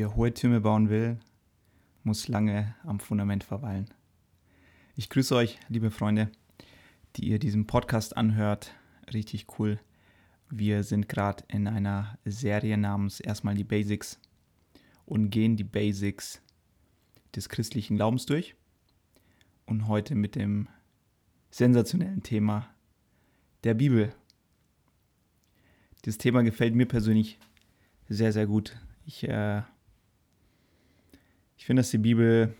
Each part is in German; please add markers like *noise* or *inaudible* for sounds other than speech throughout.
Wer hohe Türme bauen will, muss lange am Fundament verweilen. Ich grüße euch, liebe Freunde, die ihr diesen Podcast anhört. Richtig cool. Wir sind gerade in einer Serie namens Erstmal die Basics und gehen die Basics des christlichen Glaubens durch. Und heute mit dem sensationellen Thema der Bibel. Das Thema gefällt mir persönlich sehr, sehr gut. Ich äh, ich finde, dass die Bibel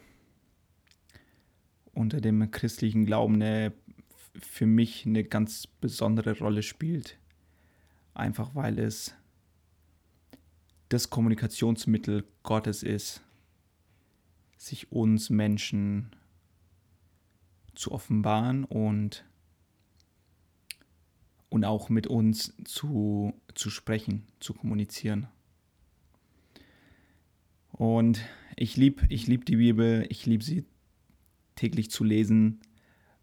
unter dem christlichen Glauben eine, für mich eine ganz besondere Rolle spielt. Einfach weil es das Kommunikationsmittel Gottes ist, sich uns Menschen zu offenbaren und, und auch mit uns zu, zu sprechen, zu kommunizieren. Und ich liebe ich lieb die Bibel, ich liebe sie täglich zu lesen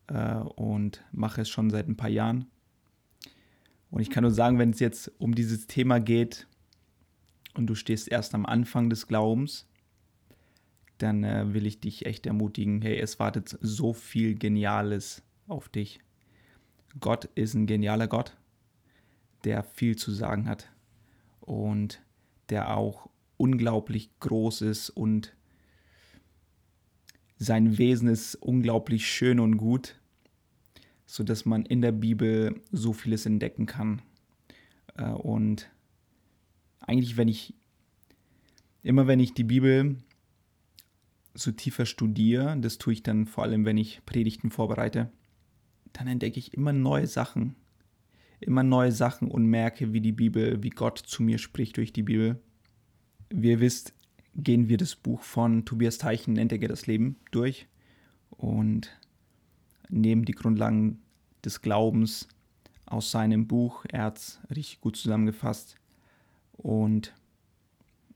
äh, und mache es schon seit ein paar Jahren. Und ich kann nur sagen, wenn es jetzt um dieses Thema geht und du stehst erst am Anfang des Glaubens, dann äh, will ich dich echt ermutigen, hey, es wartet so viel Geniales auf dich. Gott ist ein genialer Gott, der viel zu sagen hat und der auch unglaublich groß ist und sein Wesen ist unglaublich schön und gut, sodass man in der Bibel so vieles entdecken kann. Äh, und eigentlich, wenn ich, immer wenn ich die Bibel so tiefer studiere, das tue ich dann vor allem, wenn ich Predigten vorbereite, dann entdecke ich immer neue Sachen. Immer neue Sachen und merke, wie die Bibel, wie Gott zu mir spricht durch die Bibel. Wie ihr wisst, gehen wir das Buch von Tobias Teichen, Entdecke das Leben, durch und nehmen die Grundlagen des Glaubens aus seinem Buch. Er hat es richtig gut zusammengefasst. Und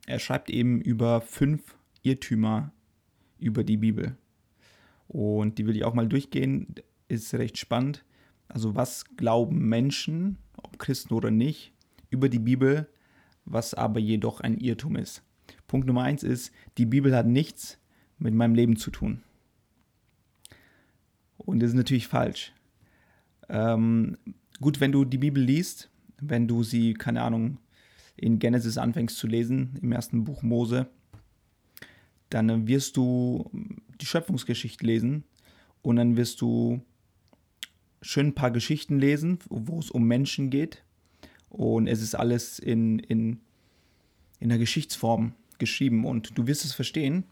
er schreibt eben über fünf Irrtümer über die Bibel. Und die will ich auch mal durchgehen. Ist recht spannend. Also was glauben Menschen, ob Christen oder nicht, über die Bibel, was aber jedoch ein Irrtum ist. Punkt Nummer eins ist, die Bibel hat nichts mit meinem Leben zu tun. Und das ist natürlich falsch. Ähm, gut, wenn du die Bibel liest, wenn du sie, keine Ahnung, in Genesis anfängst zu lesen, im ersten Buch Mose, dann wirst du die Schöpfungsgeschichte lesen und dann wirst du schön ein paar Geschichten lesen, wo es um Menschen geht. Und es ist alles in, in, in der Geschichtsform geschrieben und du wirst es verstehen,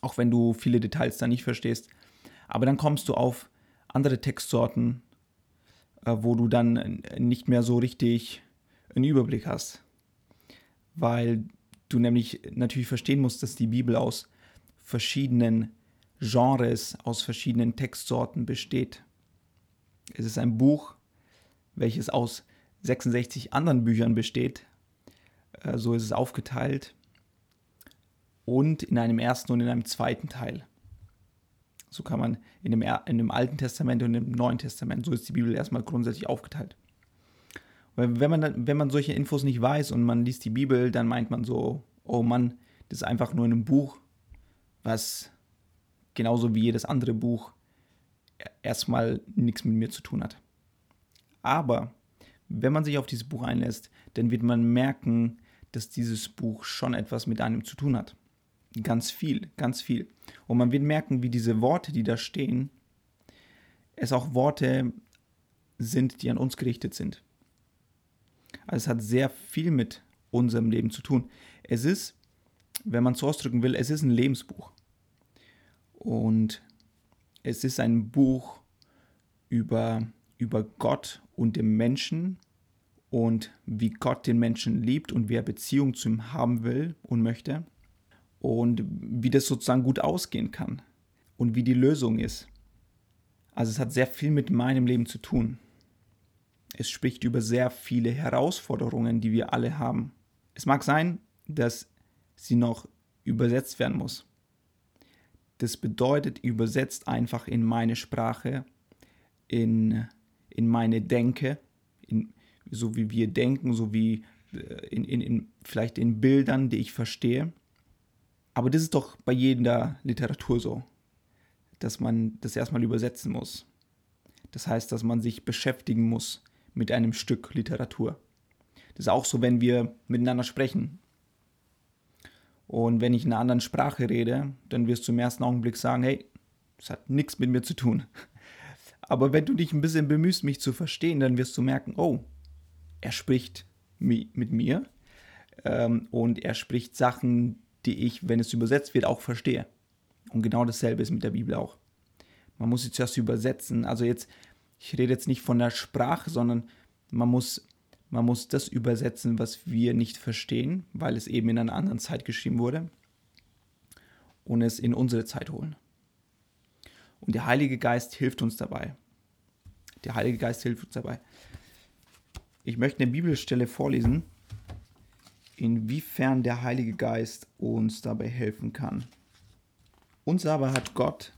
auch wenn du viele Details da nicht verstehst. Aber dann kommst du auf andere Textsorten, äh, wo du dann nicht mehr so richtig einen Überblick hast. Weil du nämlich natürlich verstehen musst, dass die Bibel aus verschiedenen Genres, aus verschiedenen Textsorten besteht. Es ist ein Buch, welches aus 66 anderen Büchern besteht. Äh, so ist es aufgeteilt. Und in einem ersten und in einem zweiten Teil. So kann man in dem, in dem Alten Testament und im Neuen Testament, so ist die Bibel erstmal grundsätzlich aufgeteilt. Weil wenn man, wenn man solche Infos nicht weiß und man liest die Bibel, dann meint man so, oh Mann, das ist einfach nur ein Buch, was genauso wie jedes andere Buch erstmal nichts mit mir zu tun hat. Aber wenn man sich auf dieses Buch einlässt, dann wird man merken, dass dieses Buch schon etwas mit einem zu tun hat. Ganz viel, ganz viel. Und man wird merken, wie diese Worte, die da stehen, es auch Worte sind, die an uns gerichtet sind. Also es hat sehr viel mit unserem Leben zu tun. Es ist, wenn man es so ausdrücken will, es ist ein Lebensbuch. Und es ist ein Buch über über Gott und den Menschen und wie Gott den Menschen liebt und wie er Beziehung zu ihm haben will und möchte und wie das sozusagen gut ausgehen kann und wie die Lösung ist. Also es hat sehr viel mit meinem Leben zu tun. Es spricht über sehr viele Herausforderungen, die wir alle haben. Es mag sein, dass sie noch übersetzt werden muss. Das bedeutet übersetzt einfach in meine Sprache, in in meine Denke, in, so wie wir denken, so wie äh, in, in, in, vielleicht in Bildern, die ich verstehe. Aber das ist doch bei jeder Literatur so, dass man das erstmal übersetzen muss. Das heißt, dass man sich beschäftigen muss mit einem Stück Literatur. Das ist auch so, wenn wir miteinander sprechen. Und wenn ich in einer anderen Sprache rede, dann wirst du im ersten Augenblick sagen, hey, das hat nichts mit mir zu tun. Aber wenn du dich ein bisschen bemühst, mich zu verstehen, dann wirst du merken, oh, er spricht mit mir ähm, und er spricht Sachen, die ich, wenn es übersetzt wird, auch verstehe. Und genau dasselbe ist mit der Bibel auch. Man muss sie zuerst übersetzen. Also jetzt, ich rede jetzt nicht von der Sprache, sondern man muss, man muss das übersetzen, was wir nicht verstehen, weil es eben in einer anderen Zeit geschrieben wurde und es in unsere Zeit holen. Und der Heilige Geist hilft uns dabei. Der Heilige Geist hilft uns dabei. Ich möchte eine Bibelstelle vorlesen, inwiefern der Heilige Geist uns dabei helfen kann. Uns aber hat Gott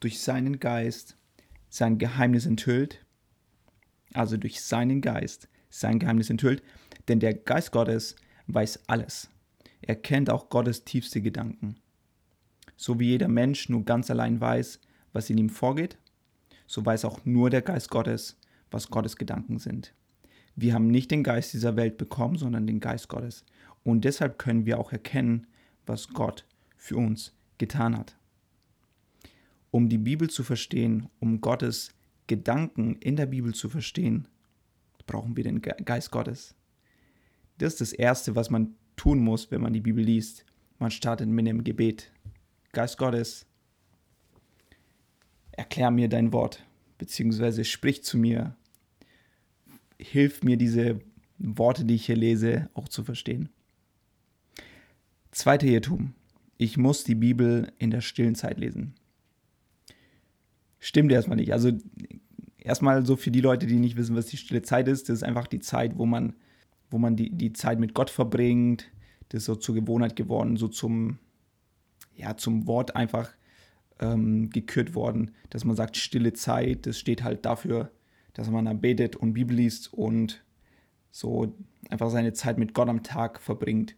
durch seinen Geist sein Geheimnis enthüllt, also durch seinen Geist sein Geheimnis enthüllt, denn der Geist Gottes weiß alles. Er kennt auch Gottes tiefste Gedanken. So wie jeder Mensch nur ganz allein weiß, was in ihm vorgeht, so weiß auch nur der Geist Gottes, was Gottes Gedanken sind. Wir haben nicht den Geist dieser Welt bekommen, sondern den Geist Gottes. Und deshalb können wir auch erkennen, was Gott für uns getan hat. Um die Bibel zu verstehen, um Gottes Gedanken in der Bibel zu verstehen, brauchen wir den Geist Gottes. Das ist das Erste, was man tun muss, wenn man die Bibel liest. Man startet mit einem Gebet. Geist Gottes, erklär mir dein Wort, beziehungsweise sprich zu mir. Hilf mir, diese Worte, die ich hier lese, auch zu verstehen. Zweiter Irrtum. Ich muss die Bibel in der stillen Zeit lesen. Stimmt erstmal nicht. Also erstmal so für die Leute, die nicht wissen, was die stille Zeit ist, das ist einfach die Zeit, wo man, wo man die, die Zeit mit Gott verbringt. Das ist so zur Gewohnheit geworden, so zum, ja, zum Wort einfach ähm, gekürt worden, dass man sagt, stille Zeit, das steht halt dafür, dass man da betet und Bibel liest und so einfach seine Zeit mit Gott am Tag verbringt.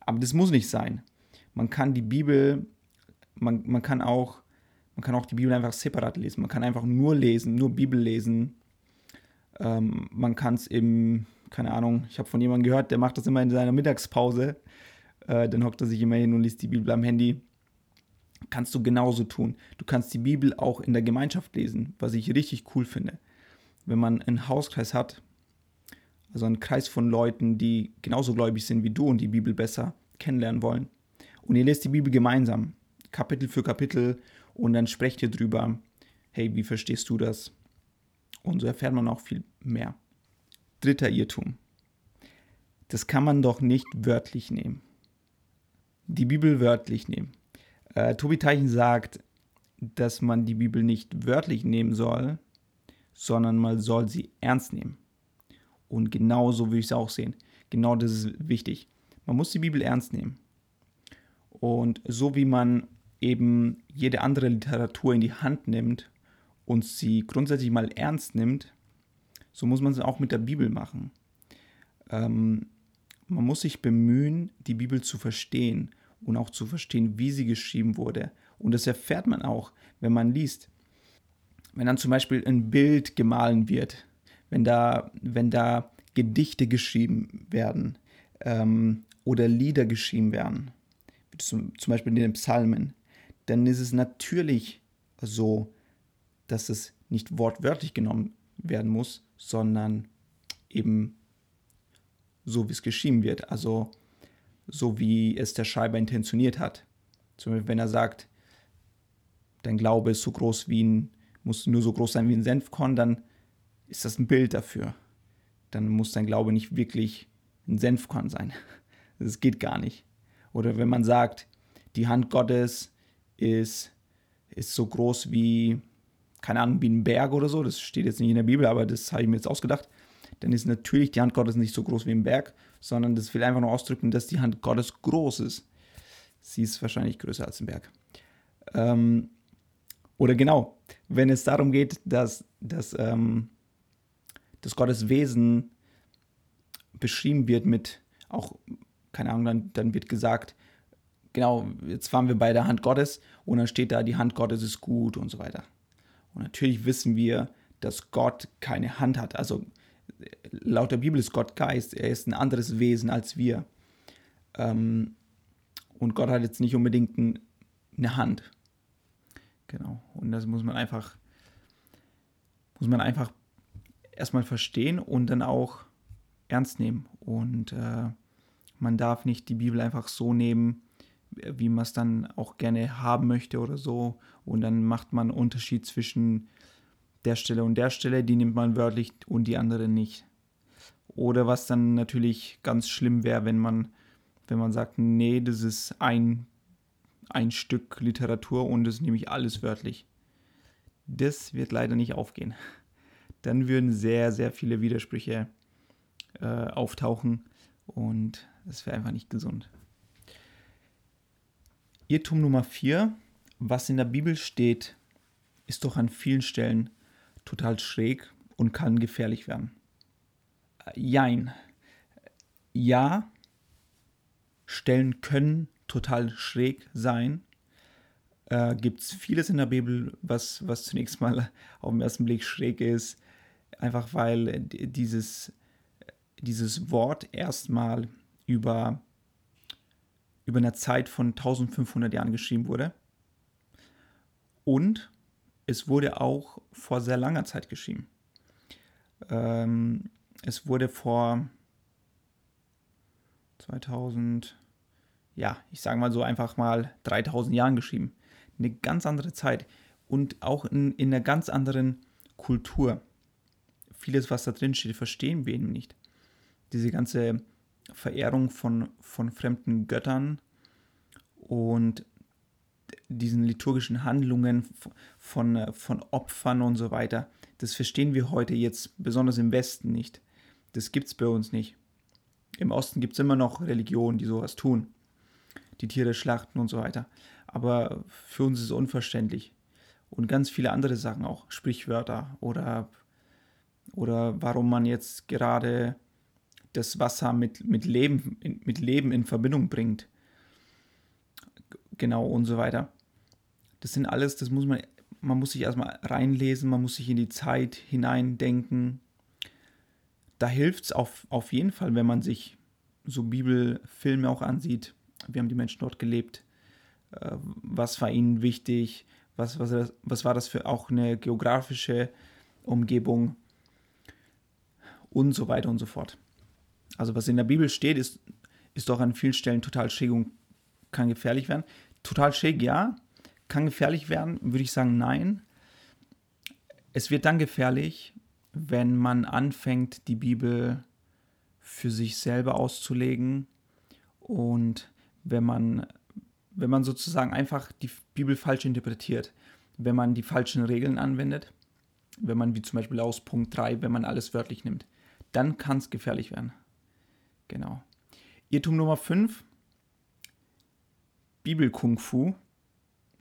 Aber das muss nicht sein. Man kann die Bibel, man, man kann auch, man kann auch die Bibel einfach separat lesen. Man kann einfach nur lesen, nur Bibel lesen. Ähm, man kann es im, keine Ahnung, ich habe von jemandem gehört, der macht das immer in seiner Mittagspause. Äh, dann hockt er sich immer hin und liest die Bibel am Handy kannst du genauso tun. Du kannst die Bibel auch in der Gemeinschaft lesen, was ich richtig cool finde. Wenn man einen Hauskreis hat, also einen Kreis von Leuten, die genauso gläubig sind wie du und die Bibel besser kennenlernen wollen. Und ihr lest die Bibel gemeinsam, Kapitel für Kapitel, und dann sprecht ihr drüber, hey, wie verstehst du das? Und so erfährt man auch viel mehr. Dritter Irrtum. Das kann man doch nicht wörtlich nehmen. Die Bibel wörtlich nehmen. Äh, Tobi Teichen sagt, dass man die Bibel nicht wörtlich nehmen soll, sondern man soll sie ernst nehmen. Und genau so würde ich es auch sehen. Genau das ist wichtig. Man muss die Bibel ernst nehmen. Und so wie man eben jede andere Literatur in die Hand nimmt und sie grundsätzlich mal ernst nimmt, so muss man es auch mit der Bibel machen. Ähm, man muss sich bemühen, die Bibel zu verstehen und auch zu verstehen, wie sie geschrieben wurde. Und das erfährt man auch, wenn man liest. Wenn dann zum Beispiel ein Bild gemahlen wird, wenn da, wenn da Gedichte geschrieben werden ähm, oder Lieder geschrieben werden, zum, zum Beispiel in den Psalmen, dann ist es natürlich so, dass es nicht wortwörtlich genommen werden muss, sondern eben so, wie es geschrieben wird. Also so wie es der Schreiber intentioniert hat. Zum Beispiel, wenn er sagt, dein Glaube ist so groß wie ein, muss nur so groß sein wie ein Senfkorn, dann ist das ein Bild dafür. Dann muss dein Glaube nicht wirklich ein Senfkorn sein. *laughs* Das geht gar nicht. Oder wenn man sagt, die Hand Gottes ist, ist so groß wie, keine Ahnung, wie ein Berg oder so, das steht jetzt nicht in der Bibel, aber das habe ich mir jetzt ausgedacht, dann ist natürlich die Hand Gottes nicht so groß wie ein Berg, sondern das will einfach nur ausdrücken, dass die Hand Gottes groß ist. Sie ist wahrscheinlich größer als ein Berg. Ähm, oder genau, wenn es darum geht, dass, dass, ähm, dass Gottes Wesen beschrieben wird mit auch, keine Ahnung, dann, dann wird gesagt, genau, jetzt waren wir bei der Hand Gottes und dann steht da, die Hand Gottes ist gut und so weiter. Und natürlich wissen wir, dass Gott keine Hand hat. Also laut der Bibel ist Gott Geist, er ist ein anderes Wesen als wir. Ähm, und Gott hat jetzt nicht unbedingt ein, eine Hand. Genau. Und das muss man einfach, muss man einfach erstmal verstehen und dann auch ernst nehmen. Und äh, man darf nicht die Bibel einfach so nehmen, wie man es dann auch gerne haben möchte oder so. Und dann macht man einen Unterschied zwischen der Stelle und der Stelle, die nimmt man wörtlich und die andere nicht. Oder was dann natürlich ganz schlimm wäre, wenn man, wenn man sagt, nee, das ist ein, ein Stück Literatur und das nehme ich alles wörtlich. Das wird leider nicht aufgehen. Dann würden sehr, sehr viele Widersprüche äh, auftauchen und das wäre einfach nicht gesund. Irrtum Nummer 4, was in der Bibel steht, ist doch an vielen Stellen total schräg und kann gefährlich werden. Jein. Ja, Stellen können total schräg sein. Äh, Gibt es vieles in der Bibel, was, was zunächst mal *laughs* auf den ersten Blick schräg ist, einfach weil dieses, dieses Wort erstmal über, über eine Zeit von 1500 Jahren geschrieben wurde. Und es wurde auch vor sehr langer Zeit geschrieben. Ähm, es wurde vor 2000, ja, ich sage mal so einfach mal 3000 Jahren geschrieben. Eine ganz andere Zeit und auch in, in einer ganz anderen Kultur. Vieles, was da drin steht, verstehen wir eben nicht. Diese ganze Verehrung von, von fremden Göttern und diesen liturgischen Handlungen von, von Opfern und so weiter, das verstehen wir heute jetzt besonders im Westen nicht. Das gibt es bei uns nicht. Im Osten gibt es immer noch Religionen, die sowas tun. Die Tiere schlachten und so weiter. Aber für uns ist es unverständlich. Und ganz viele andere Sachen auch, Sprichwörter oder, oder warum man jetzt gerade das Wasser mit, mit, Leben, mit Leben in Verbindung bringt genau und so weiter. Das sind alles, das muss man, man muss sich erstmal reinlesen, man muss sich in die Zeit hineindenken. Da hilft es auf, auf jeden Fall, wenn man sich so Bibelfilme auch ansieht. Wie haben die Menschen dort gelebt? Äh, was war ihnen wichtig? Was, was, was war das für auch eine geografische Umgebung? Und so weiter und so fort. Also was in der Bibel steht, ist, ist doch an vielen Stellen total schräg und kann gefährlich werden. Total schräg, ja. Kann gefährlich werden, würde ich sagen, nein. Es wird dann gefährlich, wenn man anfängt, die Bibel für sich selber auszulegen und wenn man, wenn man sozusagen einfach die Bibel falsch interpretiert, wenn man die falschen Regeln anwendet, wenn man wie zum Beispiel aus Punkt 3, wenn man alles wörtlich nimmt, dann kann es gefährlich werden. Genau. Irrtum Nummer 5, Bibel-Kung-Fu.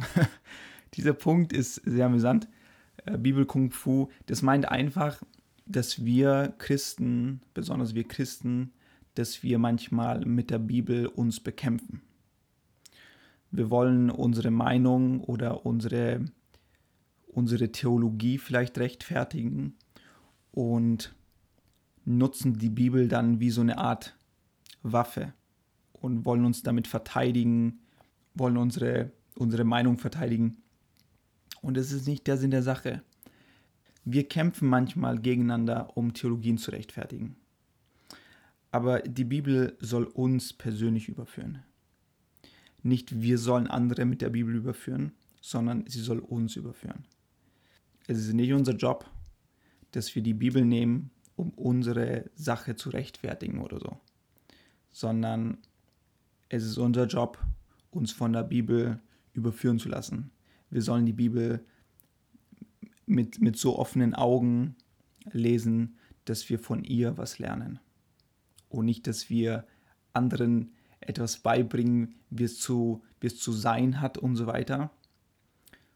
*laughs* Dieser Punkt ist sehr amüsant. Äh, Bibel-Kung-Fu, das meint einfach, dass wir Christen, besonders wir Christen, dass wir manchmal mit der Bibel uns bekämpfen. Wir wollen unsere Meinung oder unsere, unsere Theologie vielleicht rechtfertigen und nutzen die Bibel dann wie so eine Art Waffe und wollen uns damit verteidigen, wollen unsere, unsere Meinung verteidigen. Und es ist nicht der Sinn der Sache. Wir kämpfen manchmal gegeneinander, um Theologien zu rechtfertigen. Aber die Bibel soll uns persönlich überführen. Nicht wir sollen andere mit der Bibel überführen, sondern sie soll uns überführen. Es ist nicht unser Job, dass wir die Bibel nehmen, um unsere Sache zu rechtfertigen oder so, sondern es ist unser Job, uns von der Bibel überführen zu lassen. Wir sollen die Bibel mit, mit so offenen Augen lesen, dass wir von ihr was lernen. Und nicht, dass wir anderen etwas beibringen, wie es zu, wie es zu sein hat und so weiter.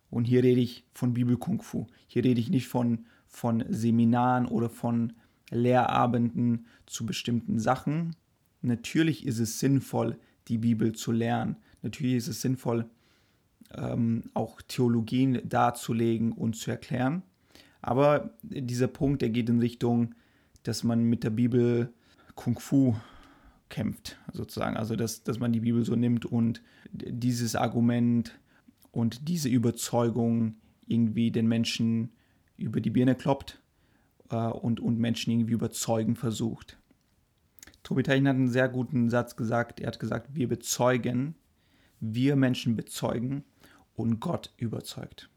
Und hier rede ich von Bibel Kung Fu. Hier rede ich nicht von, von Seminaren oder von, Lehrabenden zu bestimmten Sachen. Natürlich ist es sinnvoll, die Bibel zu lernen. Natürlich ist es sinnvoll, ähm, auch Theologien darzulegen und zu erklären. Aber dieser Punkt, der geht in Richtung, dass man mit der Bibel Kung Fu kämpft, sozusagen. Also, dass, dass man die Bibel so nimmt und dieses Argument und diese Überzeugung irgendwie den Menschen über die Birne kloppt äh, und, und Menschen irgendwie überzeugen versucht. Tobi Teichen hat einen sehr guten Satz gesagt. Er hat gesagt, wir bezeugen, wir Menschen bezeugen und Gott überzeugt.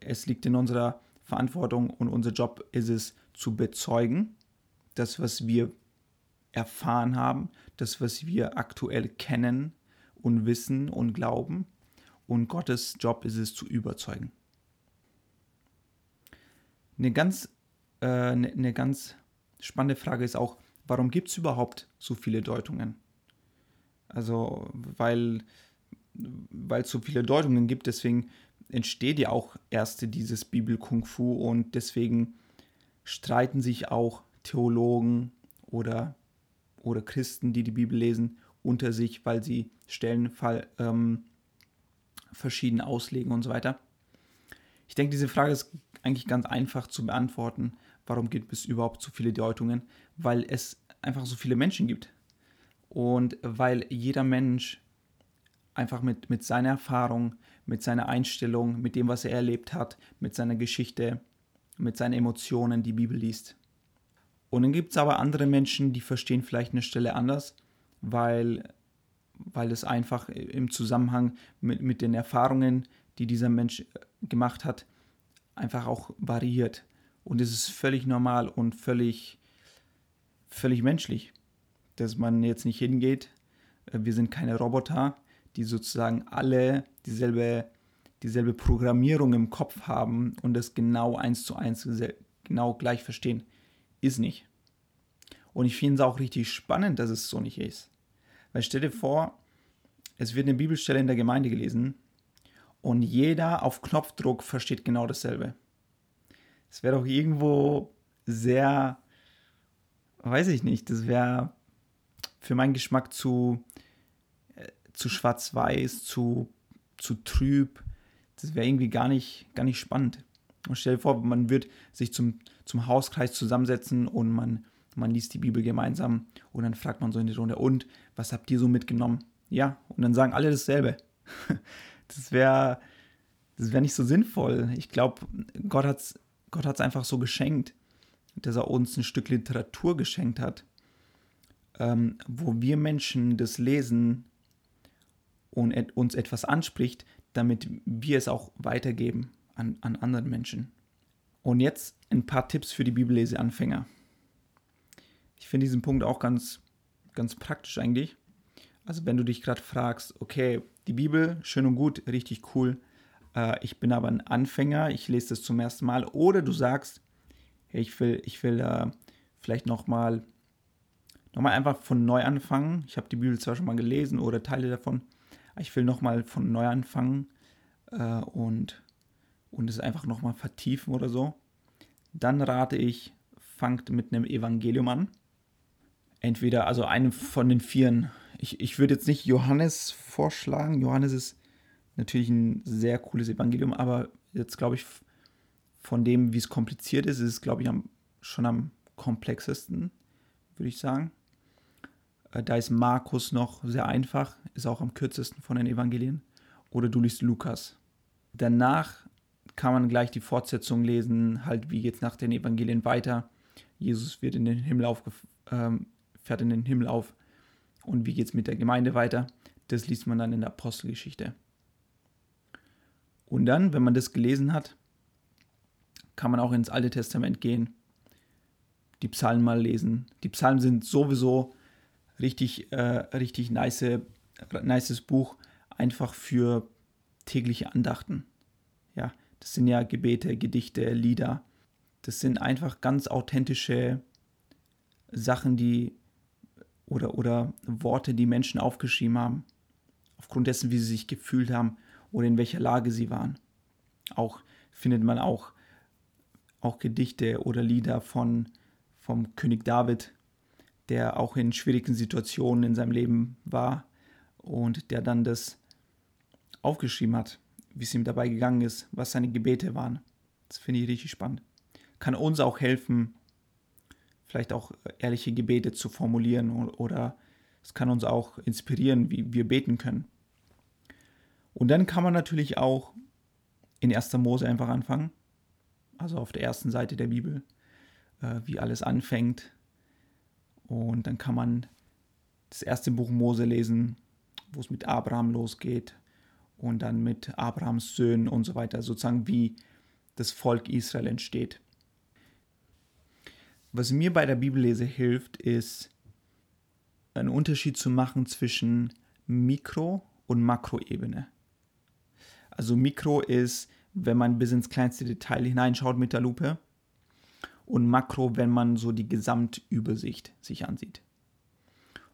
Es liegt in unserer Verantwortung und unser Job ist es zu bezeugen, das, was wir erfahren haben, das, was wir aktuell kennen und wissen und glauben. Und Gottes Job ist es zu überzeugen. Eine ganz, äh, eine, eine ganz spannende Frage ist auch, warum gibt es überhaupt so viele Deutungen? Also, weil weil es so viele Deutungen gibt, deswegen entsteht ja auch erst dieses Bibel-Kung-Fu und deswegen streiten sich auch Theologen oder, oder Christen, die die Bibel lesen, unter sich, weil sie Stellen ähm, verschieden auslegen und so weiter. Ich denke, diese Frage ist eigentlich ganz einfach zu beantworten. Warum gibt es überhaupt so viele Deutungen? Weil es einfach so viele Menschen gibt. Und weil jeder Mensch einfach mit, mit seiner Erfahrung, mit seiner Einstellung, mit dem, was er erlebt hat, mit seiner Geschichte, mit seinen Emotionen die Bibel liest. Und dann gibt es aber andere Menschen, die verstehen vielleicht eine Stelle anders, weil, weil es einfach im Zusammenhang mit, mit den Erfahrungen, die dieser Mensch äh, gemacht hat, einfach auch variiert. Und es ist völlig normal und völlig, völlig menschlich, dass man jetzt nicht hingeht. Äh, wir sind keine Roboter, die sozusagen alle dieselbe, dieselbe Programmierung im Kopf haben und das genau eins zu eins genau gleich verstehen, ist nicht. Und ich finde es auch richtig spannend, dass es so nicht ist. Weil stell dir vor, es wird eine Bibelstelle in der Gemeinde gelesen und jeder auf Knopfdruck versteht genau dasselbe. Es wäre doch irgendwo sehr, weiß ich nicht, das wäre für meinen Geschmack zu, zu schwarz-weiß, zu, zu trüb. Das wäre irgendwie gar nicht, gar nicht spannend. Und stell dir vor, man wird sich zum, zum Hauskreis zusammensetzen und man, man liest die Bibel gemeinsam und dann fragt man so in die Runde, und was habt ihr so mitgenommen? Ja, und dann sagen alle dasselbe. *laughs* Das wäre das wär nicht so sinnvoll. Ich glaube, Gott hat es Gott hat's einfach so geschenkt, dass er uns ein Stück Literatur geschenkt hat, ähm, wo wir Menschen das lesen und et uns etwas anspricht, damit wir es auch weitergeben an, an anderen Menschen. Und jetzt ein paar Tipps für die Bibelleseanfänger. Ich finde diesen Punkt auch ganz, ganz praktisch eigentlich. Also wenn du dich gerade fragst, okay, die Bibel, schön und gut, richtig cool, äh, ich bin aber ein Anfänger, ich lese das zum ersten Mal, oder du sagst, hey, ich will, ich will äh, vielleicht nochmal noch mal einfach von neu anfangen. Ich habe die Bibel zwar schon mal gelesen oder Teile davon, ich will nochmal von neu anfangen äh, und, und es einfach nochmal vertiefen oder so, dann rate ich, fangt mit einem Evangelium an. Entweder, also einem von den vieren. Ich, ich würde jetzt nicht Johannes vorschlagen. Johannes ist natürlich ein sehr cooles Evangelium, aber jetzt glaube ich, von dem, wie es kompliziert ist, ist es, glaube ich, am, schon am komplexesten, würde ich sagen. Äh, da ist Markus noch sehr einfach, ist auch am kürzesten von den Evangelien. Oder du liest Lukas. Danach kann man gleich die Fortsetzung lesen, halt wie geht es nach den Evangelien weiter. Jesus wird in den Himmel auf, ähm, fährt in den Himmel auf. Und wie geht es mit der Gemeinde weiter? Das liest man dann in der Apostelgeschichte. Und dann, wenn man das gelesen hat, kann man auch ins Alte Testament gehen, die Psalmen mal lesen. Die Psalmen sind sowieso richtig, äh, richtig nice, nices Buch, einfach für tägliche Andachten. Ja, das sind ja Gebete, Gedichte, Lieder. Das sind einfach ganz authentische Sachen, die oder, oder Worte, die Menschen aufgeschrieben haben, aufgrund dessen, wie sie sich gefühlt haben oder in welcher Lage sie waren. Auch findet man auch, auch Gedichte oder Lieder von, vom König David, der auch in schwierigen Situationen in seinem Leben war und der dann das aufgeschrieben hat, wie es ihm dabei gegangen ist, was seine Gebete waren. Das finde ich richtig spannend. Kann uns auch helfen, vielleicht auch ehrliche Gebete zu formulieren oder es kann uns auch inspirieren, wie wir beten können. Und dann kann man natürlich auch in 1. Mose einfach anfangen, also auf der ersten Seite der Bibel, äh, wie alles anfängt. Und dann kann man das erste Buch Mose lesen, wo es mit Abraham losgeht und dann mit Abrahams Söhnen und so weiter, sozusagen wie das Volk Israel entsteht. Was mir bei der Bibellese hilft, ist einen Unterschied zu machen zwischen Mikro- und Makroebene. Also Mikro ist, wenn man bis ins kleinste Detail hineinschaut mit der Lupe und Makro, wenn man so die Gesamtübersicht sich ansieht.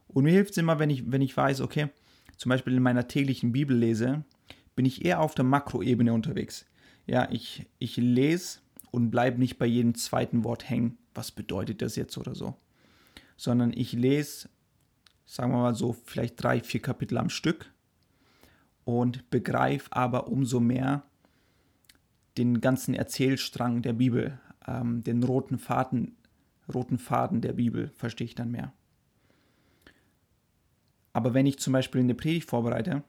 Und mir hilft es immer, wenn ich, wenn ich weiß, okay, zum Beispiel in meiner täglichen Bibellese bin ich eher auf der Makroebene unterwegs. Ja, ich, ich lese und bleibe nicht bei jedem zweiten Wort hängen. Was bedeutet das jetzt oder so? Sondern ich lese, sagen wir mal so, vielleicht drei, vier Kapitel am Stück und begreife aber umso mehr den ganzen Erzählstrang der Bibel, ähm, den roten Faden, roten Faden der Bibel verstehe ich dann mehr. Aber wenn ich zum Beispiel eine Predigt vorbereite,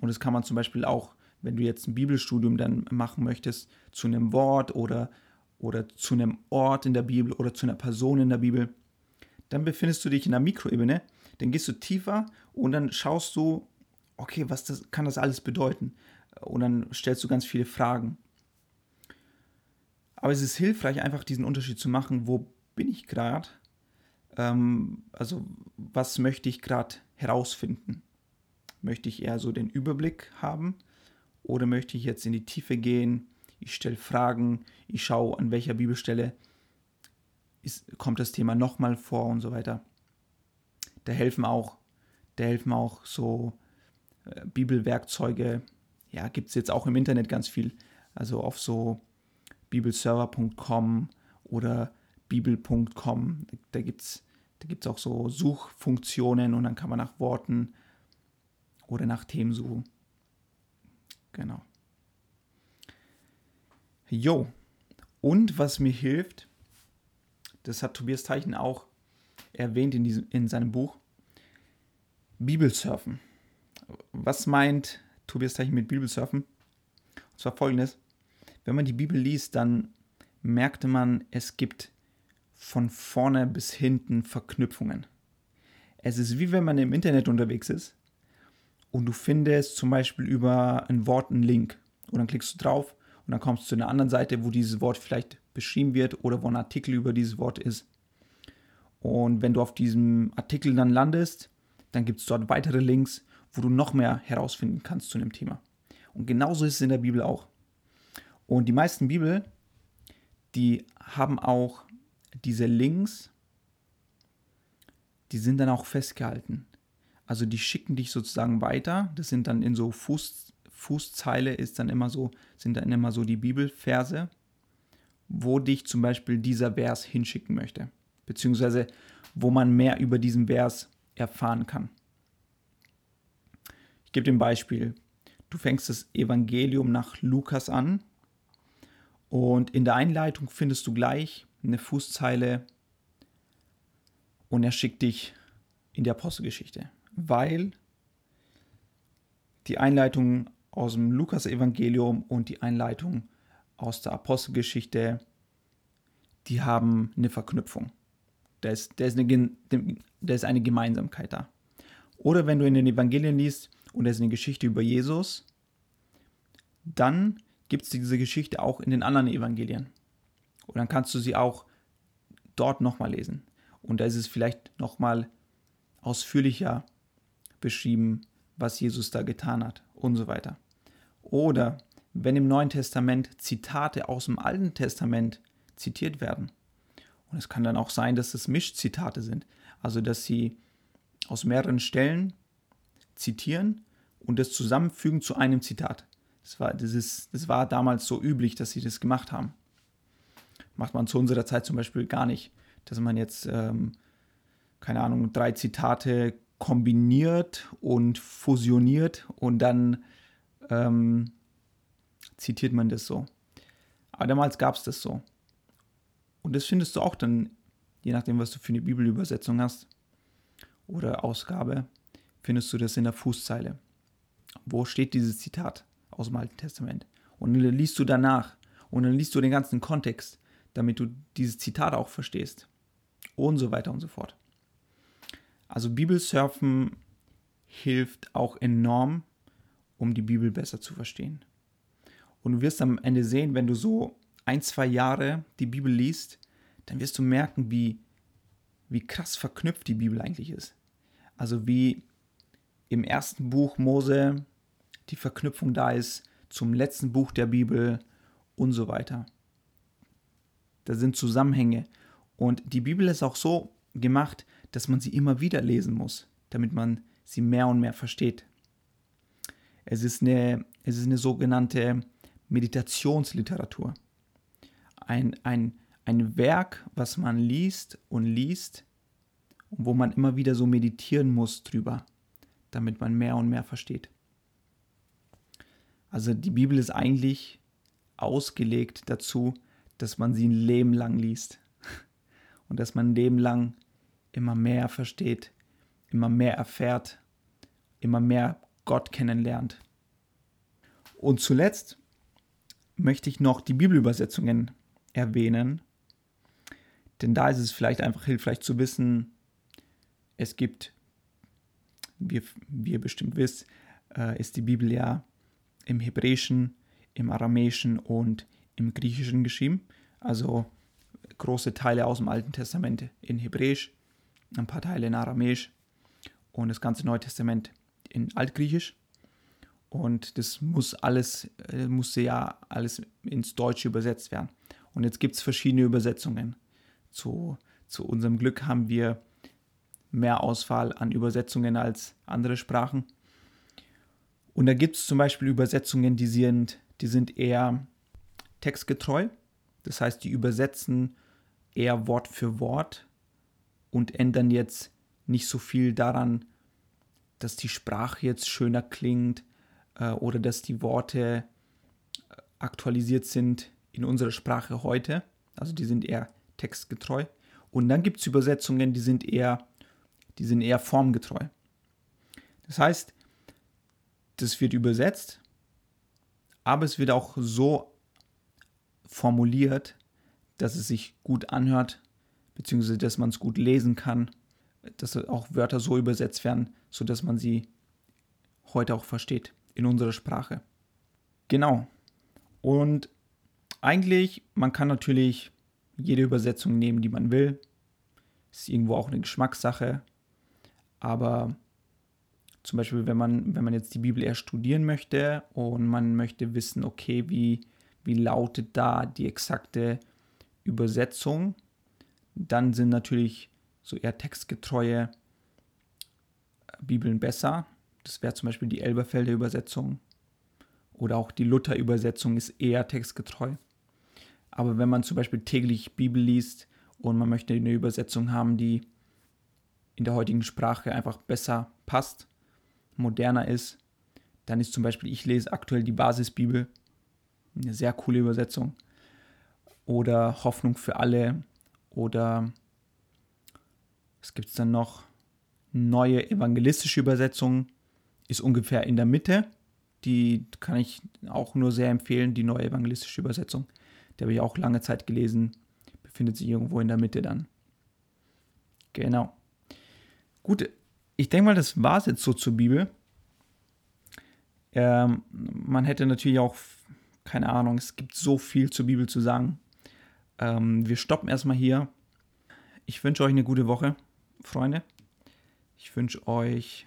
und das kann man zum Beispiel auch, wenn du jetzt ein Bibelstudium dann machen möchtest, zu einem Wort oder, oder zu einem Ort in der Bibel oder zu einer Person in der Bibel, dann befindest du dich in der Mikroebene, dann gehst du tiefer und dann schaust du, okay, was das, kann das alles bedeuten? Und dann stellst du ganz viele Fragen. Aber es ist hilfreich, einfach diesen Unterschied zu machen, wo bin ich gerade? Ähm, also was möchte ich gerade herausfinden? Möchte ich eher so den Überblick haben oder möchte ich jetzt in die Tiefe gehen? Ich stelle Fragen, ich schaue, an welcher Bibelstelle ist, kommt das Thema nochmal vor und so weiter. Da helfen auch, da helfen auch so äh, Bibelwerkzeuge. Ja, gibt es jetzt auch im Internet ganz viel. Also auf so bibelserver.com oder bibel.com. Da gibt es da gibt's auch so Suchfunktionen und dann kann man nach Worten oder nach Themen suchen. Genau. Jo. Und was mir hilft, das hat Tobias Teichen auch erwähnt in, diesem, in seinem Buch, Bibelsurfen. Was meint Tobias Teichen mit Bibelsurfen? Und zwar folgendes. Wenn man die Bibel liest, dann merkte man, es gibt von vorne bis hinten Verknüpfungen. Es ist wie wenn man im Internet unterwegs ist und du findest zum Beispiel über ein Wort einen Link und dann klickst du drauf und dann kommst du zu einer anderen Seite, wo dieses Wort vielleicht beschrieben wird oder wo ein Artikel über dieses Wort ist. Und wenn du auf diesem Artikel dann landest, dann gibt es dort weitere Links, wo du noch mehr herausfinden kannst zu dem Thema. Und genauso ist es in der Bibel auch. Und die meisten Bibel, die haben auch diese Links, die sind dann auch festgehalten. Also die schicken dich sozusagen weiter. Das sind dann in so Fuß, Fußzeile ist dann immer so, sind dann immer so die Bibelverse, wo dich zum Beispiel dieser Vers hinschicken möchte. Beziehungsweise wo man mehr über diesen Vers erfahren kann. Ich gebe dir ein Beispiel. Du fängst das Evangelium nach Lukas an und in der Einleitung findest du gleich eine Fußzeile und er schickt dich in die Apostelgeschichte weil die Einleitung aus dem Lukas-Evangelium und die Einleitung aus der Apostelgeschichte, die haben eine Verknüpfung. Da ist, da ist, eine, da ist eine Gemeinsamkeit da. Oder wenn du in den Evangelien liest und es ist eine Geschichte über Jesus, dann gibt es diese Geschichte auch in den anderen Evangelien. Und dann kannst du sie auch dort nochmal lesen. Und da ist es vielleicht nochmal ausführlicher beschrieben, was Jesus da getan hat und so weiter. Oder wenn im Neuen Testament Zitate aus dem Alten Testament zitiert werden. Und es kann dann auch sein, dass es Mischzitate sind. Also dass sie aus mehreren Stellen zitieren und das zusammenfügen zu einem Zitat. Das war, das, ist, das war damals so üblich, dass sie das gemacht haben. Macht man zu unserer Zeit zum Beispiel gar nicht. dass man jetzt, ähm, keine Ahnung, drei Zitate kombiniert und fusioniert und dann ähm, zitiert man das so. Aber damals gab es das so. Und das findest du auch dann, je nachdem, was du für eine Bibelübersetzung hast oder Ausgabe, findest du das in der Fußzeile. Wo steht dieses Zitat aus dem Alten Testament? Und dann liest du danach und dann liest du den ganzen Kontext, damit du dieses Zitat auch verstehst. Und so weiter und so fort. Also Bibelsurfen hilft auch enorm, um die Bibel besser zu verstehen. Und du wirst am Ende sehen, wenn du so ein, zwei Jahre die Bibel liest, dann wirst du merken, wie, wie krass verknüpft die Bibel eigentlich ist. Also wie im ersten Buch Mose die Verknüpfung da ist zum letzten Buch der Bibel und so weiter. Da sind Zusammenhänge. Und die Bibel ist auch so gemacht, dass man sie immer wieder lesen muss, damit man sie mehr und mehr versteht. Es ist eine, es ist eine sogenannte Meditationsliteratur. Ein, ein, ein Werk, was man liest und liest und wo man immer wieder so meditieren muss drüber, damit man mehr und mehr versteht. Also die Bibel ist eigentlich ausgelegt dazu, dass man sie ein Leben lang liest *laughs* und dass man ein Leben lang immer mehr versteht, immer mehr erfährt, immer mehr Gott kennenlernt. Und zuletzt möchte ich noch die Bibelübersetzungen erwähnen, denn da ist es vielleicht einfach hilfreich zu wissen, es gibt, wie, ihr bestimmt wisst, äh, ist die Bibel ja im Hebräischen, im Aramäischen und im Griechischen geschrieben. Also große Teile aus dem Alten Testament in Hebräisch, ein paar Teile in Aramäisch und das ganze Neue Testament in Altgriechisch. Und das muss alles, äh, musste ja alles ins Deutsche übersetzt werden. Und jetzt gibt es verschiedene Übersetzungen. Zu, zu unserem Glück haben wir mehr Auswahl an Übersetzungen als andere Sprachen. Und da gibt es zum Beispiel Übersetzungen, die sind, die sind eher textgetreu. Das heißt, die übersetzen eher Wort für Wort und ändern jetzt nicht so viel daran, dass die Sprache jetzt schöner klingt äh, oder dass die Worte äh, aktualisiert sind in unserer Sprache heute. Also die sind eher textgetreu. Und dann gibt es Übersetzungen, die sind eher, die sind eher formgetreu. Das heißt, das wird übersetzt, aber es wird auch so formuliert, dass es sich gut anhört, beziehungsweise dass man es gut lesen kann, dass auch Wörter so übersetzt werden, sodass man sie heute auch versteht in unserer Sprache. Genau. Und eigentlich, man kann natürlich jede Übersetzung nehmen, die man will. Ist irgendwo auch eine Geschmackssache. Aber zum Beispiel, wenn man, wenn man jetzt die Bibel eher studieren möchte und man möchte wissen, okay, wie, wie lautet da die exakte Übersetzung, dann sind natürlich so eher textgetreue Bibeln besser. Das wäre zum Beispiel die Elberfelder Übersetzung oder auch die Luther-Übersetzung ist eher textgetreu. Aber wenn man zum Beispiel täglich Bibel liest und man möchte eine Übersetzung haben, die in der heutigen Sprache einfach besser passt, moderner ist, dann ist zum Beispiel, ich lese aktuell die Basisbibel, eine sehr coole Übersetzung. Oder Hoffnung für alle. Oder was gibt es dann noch? Neue evangelistische Übersetzung ist ungefähr in der Mitte. Die kann ich auch nur sehr empfehlen, die neue evangelistische Übersetzung. Die habe ich auch lange Zeit gelesen. Befindet sich irgendwo in der Mitte dann. Genau. Gut, ich denke mal, das war es jetzt so zur Bibel. Ähm, man hätte natürlich auch, keine Ahnung, es gibt so viel zur Bibel zu sagen. Ähm, wir stoppen erstmal hier. Ich wünsche euch eine gute Woche, Freunde. Ich wünsche euch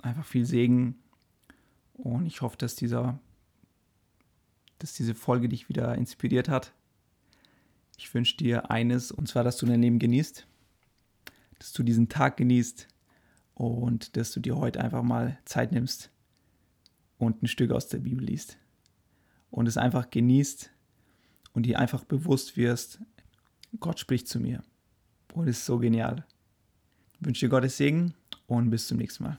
einfach viel Segen und ich hoffe, dass dieser, dass diese Folge dich wieder inspiriert hat. Ich wünsche dir eines, und zwar, dass du dein Leben genießt, dass du diesen Tag genießt und dass du dir heute einfach mal Zeit nimmst und ein Stück aus der Bibel liest und es einfach genießt und dir einfach bewusst wirst, Gott spricht zu mir. und ist so genial. Ich wünsche dir Gottes Segen und bis zum nächsten Mal.